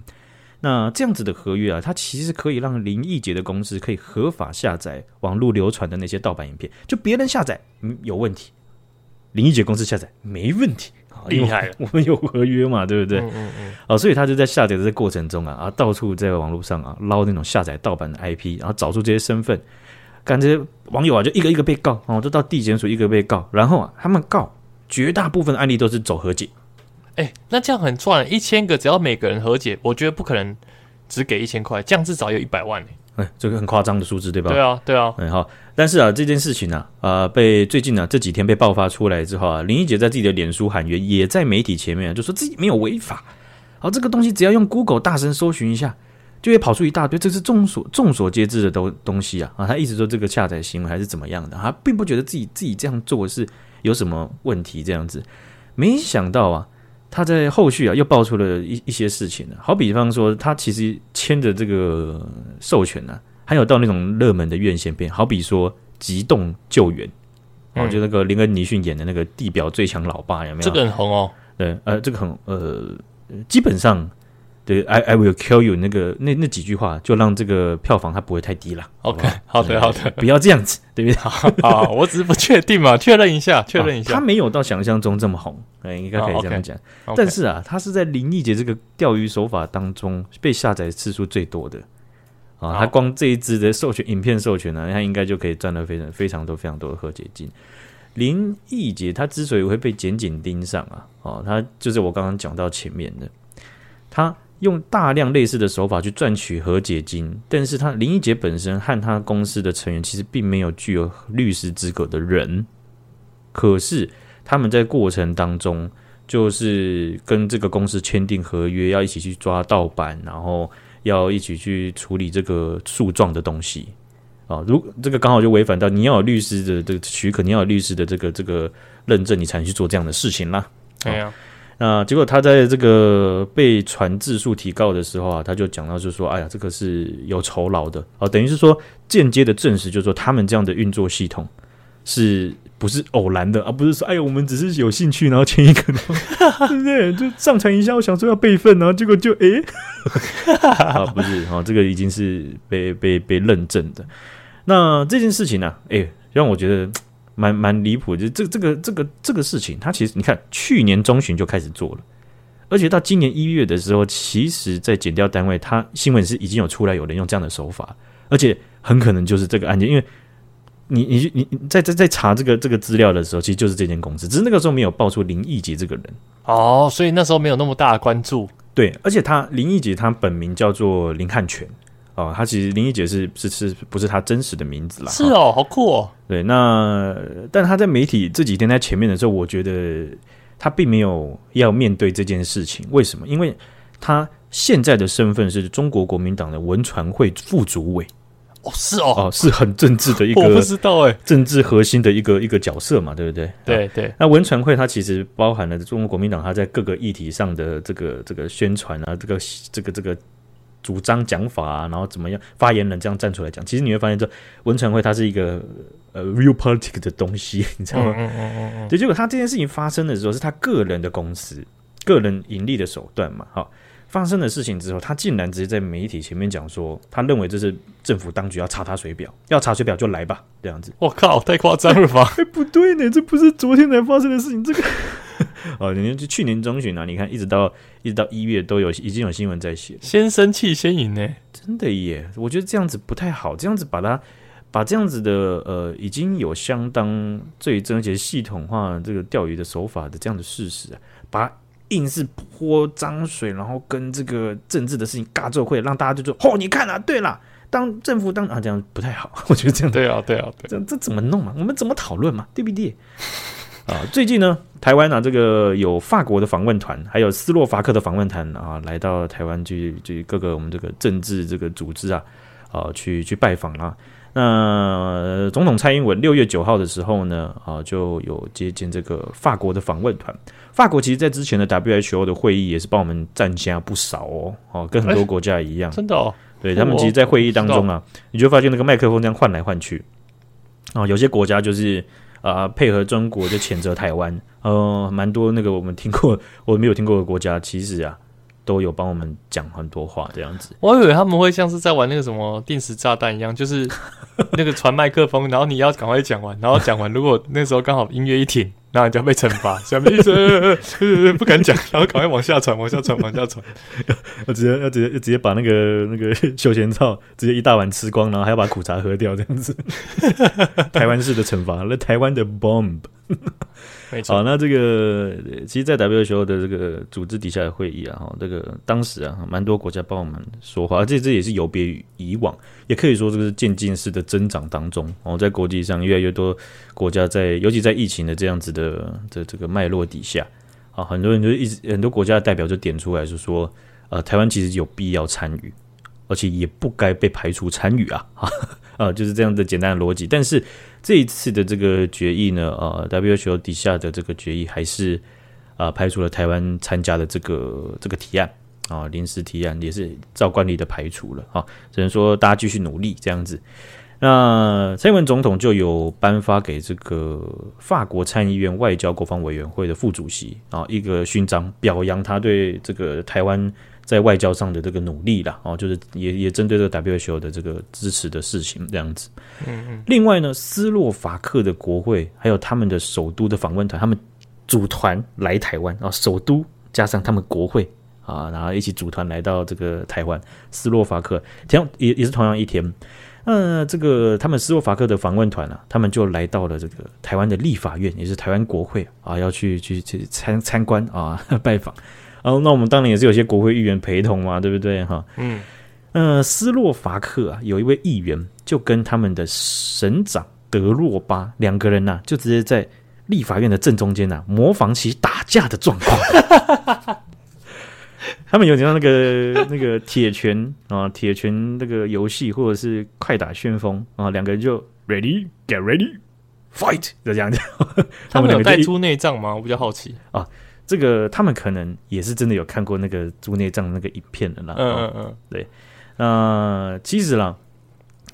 那这样子的合约啊，它其实可以让林义杰的公司可以合法下载网络流传的那些盗版影片，就别人下载嗯有问题，林义杰公司下载没问题，厉害了，[laughs] 我们有合约嘛，对不对？嗯嗯嗯。啊，所以他就在下载的这过程中啊啊，到处在网络上啊捞那种下载盗版的 IP，然后找出这些身份，干这些网友啊就一个一个被告哦，就到地检署一个被告，然后啊他们告绝大部分的案例都是走和解。哎、欸，那这样很赚，一千个只要每个人和解，我觉得不可能只给一千块，这样至少有一百万呢。哎、欸，这个很夸张的数字，对吧？对啊，对啊。嗯，好。但是啊，这件事情呢、啊，啊、呃，被最近呢、啊、这几天被爆发出来之后啊，林一姐在自己的脸书喊冤，也在媒体前面、啊、就说自己没有违法。好，这个东西只要用 Google 大声搜寻一下，就会跑出一大堆，这是众所众所皆知的东东西啊。啊，他一直说这个下载行为还是怎么样的，他并不觉得自己自己这样做是有什么问题，这样子，没想到啊。他在后续啊又爆出了一一些事情呢，好比方说他其实签的这个授权呢、啊，还有到那种热门的院线片，好比说《急冻救援》，哦、嗯，就那个林恩尼逊演的那个地表最强老爸有没有？这个很红哦。对，呃，这个很呃，基本上。对，I I will kill you 那个那那几句话，就让这个票房它不会太低了。OK，好的好的，不要这样子，对不对？[laughs] 好，我只是不确定嘛，确认一下，确认一下。他没有到想象中这么红，哎，应该可以这样讲。但是啊，他是在林义杰这个钓鱼手法当中被下载次数最多的啊，他光这一支的授权影片授权呢，他应该就可以赚到非常非常多非常多的和解金。林毅杰他之所以会被检警盯上啊，哦，他就是我刚刚讲到前面的他。用大量类似的手法去赚取和解金，但是他林一杰本身和他公司的成员其实并没有具有律师资格的人，可是他们在过程当中就是跟这个公司签订合约，要一起去抓盗版，然后要一起去处理这个诉状的东西啊。如这个刚好就违反到你要有律师的这个许可，你要有律师的这个这个认证，你才能去做这样的事情啦。对呀。那结果他在这个被传字数提告的时候啊，他就讲到就是说，哎呀，这个是有酬劳的啊，等于是说间接的证实，就是说他们这样的运作系统是不是偶然的，而不是说，哎呀，我们只是有兴趣，然后签一个，对 [laughs] 不对？就上传一下，我想说要备份，然后结果就哎，[laughs] 啊，不是啊，这个已经是被被被认证的。那这件事情呢，哎，让我觉得。蛮蛮离谱，就这这个这个这个事情，他其实你看，去年中旬就开始做了，而且到今年一月的时候，其实，在减掉单位，他新闻是已经有出来有人用这样的手法，而且很可能就是这个案件，因为你你你在在在查这个这个资料的时候，其实就是这间公司，只是那个时候没有爆出林义杰这个人哦，所以那时候没有那么大的关注，对，而且他林义杰他本名叫做林汉全。哦，他其实林一姐是是是不是他真实的名字啦？是哦，好酷哦。对，那但他在媒体这几天在前面的时候，我觉得他并没有要面对这件事情。为什么？因为他现在的身份是中国国民党的文传会副主委。哦，是哦，哦，是很政治的一个，[laughs] 我不知道哎，政治核心的一个一个角色嘛，对不对？对对。那文传会它其实包含了中国国民党他在各个议题上的这个这个宣传啊，这个这个这个。主张讲法啊，然后怎么样？发言人这样站出来讲，其实你会发现，这文传会它是一个呃 real politics 的东西，你知道吗？嗯嗯嗯嗯。对，结果他这件事情发生的时候，是他个人的公司、个人盈利的手段嘛。好，发生的事情之后，他竟然直接在媒体前面讲说，他认为这是政府当局要查他水表，要查水表就来吧，这样子。我靠，太夸张了吧？[laughs] 哎，不对呢，这不是昨天才发生的事情，这个。[laughs] 哦，你看，就去年中旬啊，你看一直到一直到一月都有已经有新闻在写，先生气先赢呢，真的耶！我觉得这样子不太好，这样子把它把这样子的呃已经有相当最真且系统化这个钓鱼的手法的这样的事实啊，把它硬是泼脏水，然后跟这个政治的事情尬奏会，让大家就说哦，你看啊，对了，当政府当啊这样不太好，[laughs] 我觉得这样对啊对啊对，这这怎么弄嘛？我们怎么讨论嘛？对不对？啊，最近呢，台湾啊，这个有法国的访问团，还有斯洛伐克的访问团啊，来到台湾去去各个我们这个政治这个组织啊，啊，去去拜访啊。那总统蔡英文六月九号的时候呢，啊，就有接见这个法国的访问团。法国其实在之前的 WHO 的会议也是帮我们占下不少哦，哦，跟很多国家一样，真的哦。对，他们其实，在会议当中啊，你就发现那个麦克风这样换来换去，啊，有些国家就是。啊、配合中国就谴责台湾，呃，蛮多那个我们听过，我没有听过的国家，其实啊，都有帮我们讲很多话这样子。我以为他们会像是在玩那个什么定时炸弹一样，就是那个传麦克风，然后你要赶快讲完，然后讲完，如果那时候刚好音乐一停。然后你就要被惩罚，什么意思？[laughs] 不敢讲，然后赶快往下传，往下传，往下传。[laughs] 要直接要直接直接把那个那个 [laughs] 休闲照直接一大碗吃光，然后还要把苦茶喝掉，这样子。台湾式的惩罚，那台湾的 bomb。[laughs] 好，那这个其实，在 WHO 的这个组织底下的会议啊，哈，这个当时啊，蛮多国家帮我们说话，这这也是有别于以往，也可以说这个是渐进式的增长当中。哦，在国际上越来越多国家在，尤其在疫情的这样子的这这个脉络底下，啊，很多人就一直很多国家的代表就点出来，就说，呃，台湾其实有必要参与，而且也不该被排除参与啊，啊，就是这样的简单的逻辑，但是。这一次的这个决议呢，呃，WHO 底下的这个决议还是啊、排除了台湾参加的这个这个提案啊，临时提案也是照惯例的排除了啊，只能说大家继续努力这样子。那蔡英文总统就有颁发给这个法国参议院外交国防委员会的副主席啊一个勋章，表扬他对这个台湾。在外交上的这个努力啦，哦，就是也也针对这个 WHO 的这个支持的事情这样子。嗯嗯。另外呢，斯洛伐克的国会还有他们的首都的访问团，他们组团来台湾啊，首都加上他们国会啊，然后一起组团来到这个台湾。斯洛伐克，同也也是同样一天。那这个他们斯洛伐克的访问团啊，他们就来到了这个台湾的立法院，也是台湾国会啊，要去去去参参观啊，拜访。哦，那我们当然也是有些国会议员陪同嘛，对不对？哈，嗯，呃，斯洛伐克啊，有一位议员就跟他们的省长德洛巴两个人呐、啊，就直接在立法院的正中间呐、啊，模仿起打架的状况。[laughs] 他们有点像那个那个铁拳啊，铁拳那个游戏，或者是快打旋风啊，两个人就 ready get ready fight 就这样子。[laughs] 他们有带出内脏吗？我比较好奇啊。这个他们可能也是真的有看过那个猪内脏那个影片的啦。嗯嗯嗯，对。那、呃、其实啦，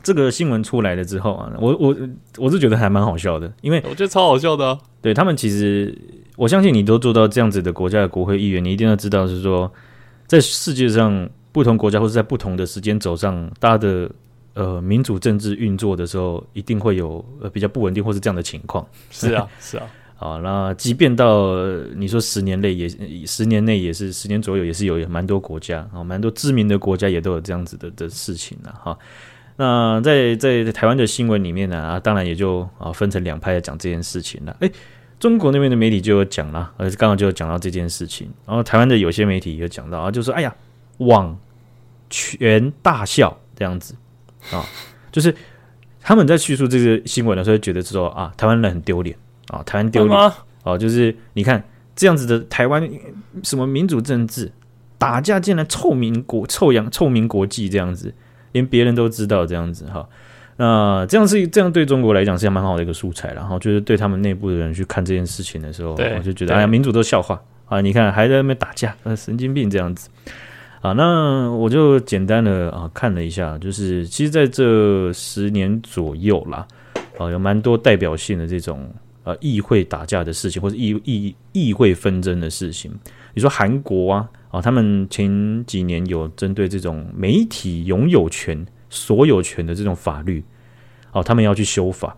这个新闻出来了之后啊，我我我是觉得还蛮好笑的，因为我觉得超好笑的、啊。对他们其实，我相信你都做到这样子的国家的国会议员，你一定要知道是说。在世界上不同国家或者在不同的时间轴上，大家的呃民主政治运作的时候，一定会有呃比较不稳定或是这样的情况。是啊，是啊。啊，那即便到你说十年内也十年内也是十年左右也是有蛮多国家啊，蛮多知名的国家也都有这样子的的事情了哈。那在在台湾的新闻里面呢啊，当然也就啊分成两派来讲这件事情了。诶中国那边的媒体就有讲了，呃，刚刚就有讲到这件事情。然后台湾的有些媒体也有讲到啊，就说：“哎呀，网全大笑这样子啊，就是他们在叙述这个新闻的时候，觉得说啊，台湾人很丢脸啊，台湾丢脸啊，啊，就是你看这样子的台湾什么民主政治打架，竟然臭名国臭扬臭名国际这样子，连别人都知道这样子哈。”那这样是这样对中国来讲是蛮好的一个素材，然后就是对他们内部的人去看这件事情的时候，我就觉得哎呀，民主都笑话啊！你看还在那边打架，神经病这样子啊！那我就简单的啊看了一下，就是其实在这十年左右啦，啊有蛮多代表性的这种呃议会打架的事情，或者议议议会纷争的事情。你说韩国啊啊，他们前几年有针对这种媒体拥有权。所有权的这种法律，哦，他们要去修法。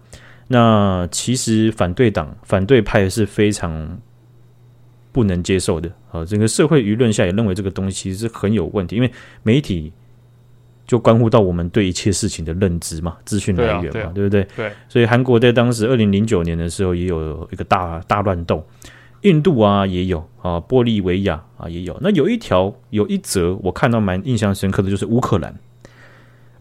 那其实反对党、反对派是非常不能接受的。啊，整个社会舆论下也认为这个东西是很有问题，因为媒体就关乎到我们对一切事情的认知嘛，资讯来源嘛，对，啊对，啊、对不对？对。所以韩国在当时二零零九年的时候也有一个大大乱斗，印度啊也有啊，玻利维亚啊也有。那有一条有一则我看到蛮印象深刻的就是乌克兰。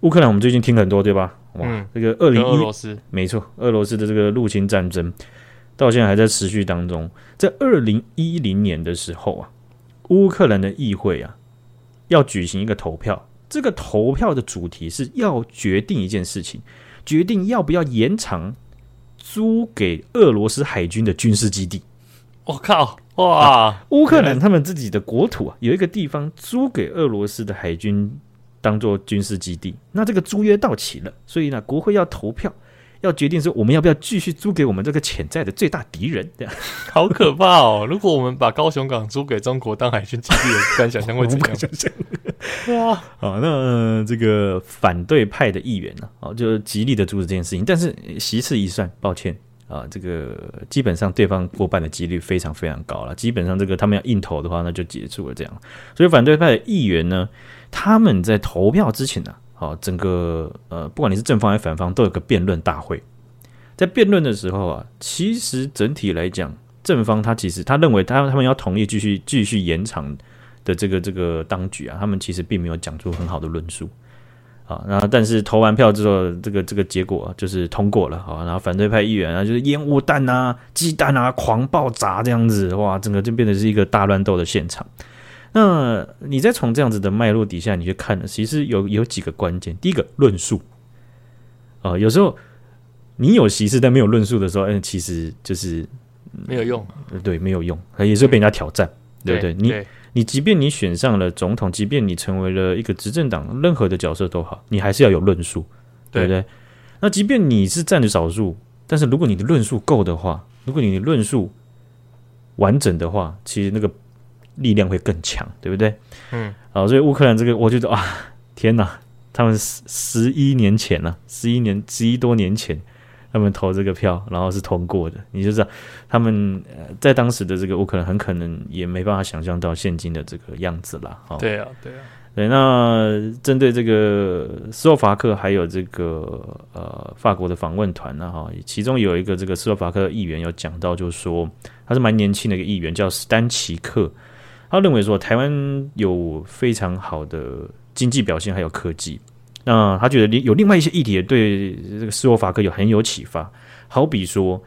乌克兰，我们最近听很多，对吧？哇，嗯、这个二零一，没错，俄罗斯的这个入侵战争到现在还在持续当中。在二零一零年的时候啊，乌克兰的议会啊要举行一个投票，这个投票的主题是要决定一件事情，决定要不要延长租给俄罗斯海军的军事基地。我靠，哇！乌克兰他们自己的国土啊，有一个地方租给俄罗斯的海军。当做军事基地，那这个租约到期了，所以呢，国会要投票，要决定说我们要不要继续租给我们这个潜在的最大敌人。这 [laughs] 样好可怕哦！如果我们把高雄港租给中国当海军基地，不敢想象会怎样。[laughs] 哇，好，那、这个反对派的议员呢，哦，就极力的阻止这件事情，但是席次一算，抱歉啊、这个基本上对方过半的几率非常非常高了，基本上这个他们要硬投的话，那就结束了这样。所以反对派的议员呢，他们在投票之前呢，好，整个呃，不管你是正方还是反方，都有个辩论大会。在辩论的时候啊，其实整体来讲，正方他其实他认为他他们要同意继续继续延长的这个这个当局啊，他们其实并没有讲出很好的论述啊。然后，但是投完票之后，这个这个结果就是通过了啊。然后反对派议员啊，就是烟雾弹啊、鸡蛋啊狂爆炸这样子，哇，整个就变得是一个大乱斗的现场。那你再从这样子的脉络底下，你去看呢，其实有有几个关键。第一个论述啊、呃，有时候你有歧视但没有论述的时候，嗯，其实就是没有用，对，没有用，也是被人家挑战，嗯、对不对？你对你即便你选上了总统，即便你成为了一个执政党，任何的角色都好，你还是要有论述，对不对？对那即便你是占着少数，但是如果你的论述够的话，如果你的论述完整的话，其实那个。力量会更强，对不对？嗯，好，所以乌克兰这个，我觉得啊，天哪，他们十十一年前了，十一年十一多年前，他们投这个票，然后是通过的，你就知道他们在当时的这个乌克兰很可能也没办法想象到现今的这个样子了。哦，对啊，对啊，对。那针对这个斯洛伐克还有这个呃法国的访问团呢，哈，其中有一个这个斯洛伐克的议员有讲到，就是说他是蛮年轻的一个议员，叫史丹奇克。他认为说，台湾有非常好的经济表现，还有科技。那他觉得有另外一些议题也对这个斯洛伐克有很有启发。好比说，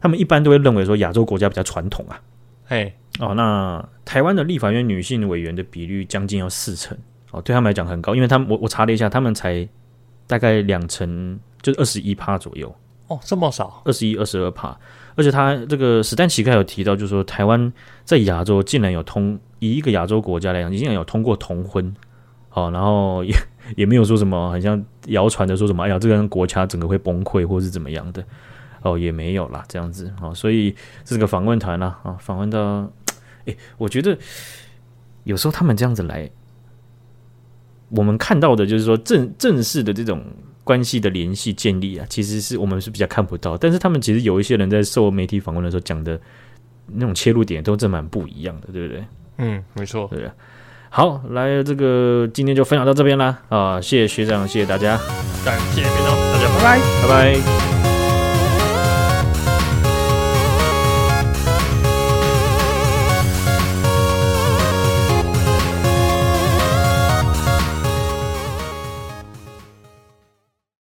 他们一般都会认为说亚洲国家比较传统啊。哎，哦，那台湾的立法院女性委员的比率将近要四成哦，对他们来讲很高，因为他们我我查了一下，他们才大概两成，就是二十一趴左右。哦，这么少，二十一、二十二趴。而且他这个史丹奇开有提到，就是说台湾在亚洲竟然有通，以一个亚洲国家来讲，竟然有通过同婚，好，然后也也没有说什么，很像谣传的说什么，哎呀，这个国家整个会崩溃或是怎么样的，哦，也没有啦，这样子，哦，所以这个访问团啦，啊，访问到，[tsk] 哎，我觉得有时候他们这样子来，我们看到的就是说正正式的这种。关系的联系建立啊，其实是我们是比较看不到，但是他们其实有一些人在受媒体访问的时候讲的那种切入点都真蛮不一样的，对不对？嗯，没错，对。好，来这个今天就分享到这边啦，啊，谢谢学长，谢谢大家，感谢学长，大家拜拜，拜拜。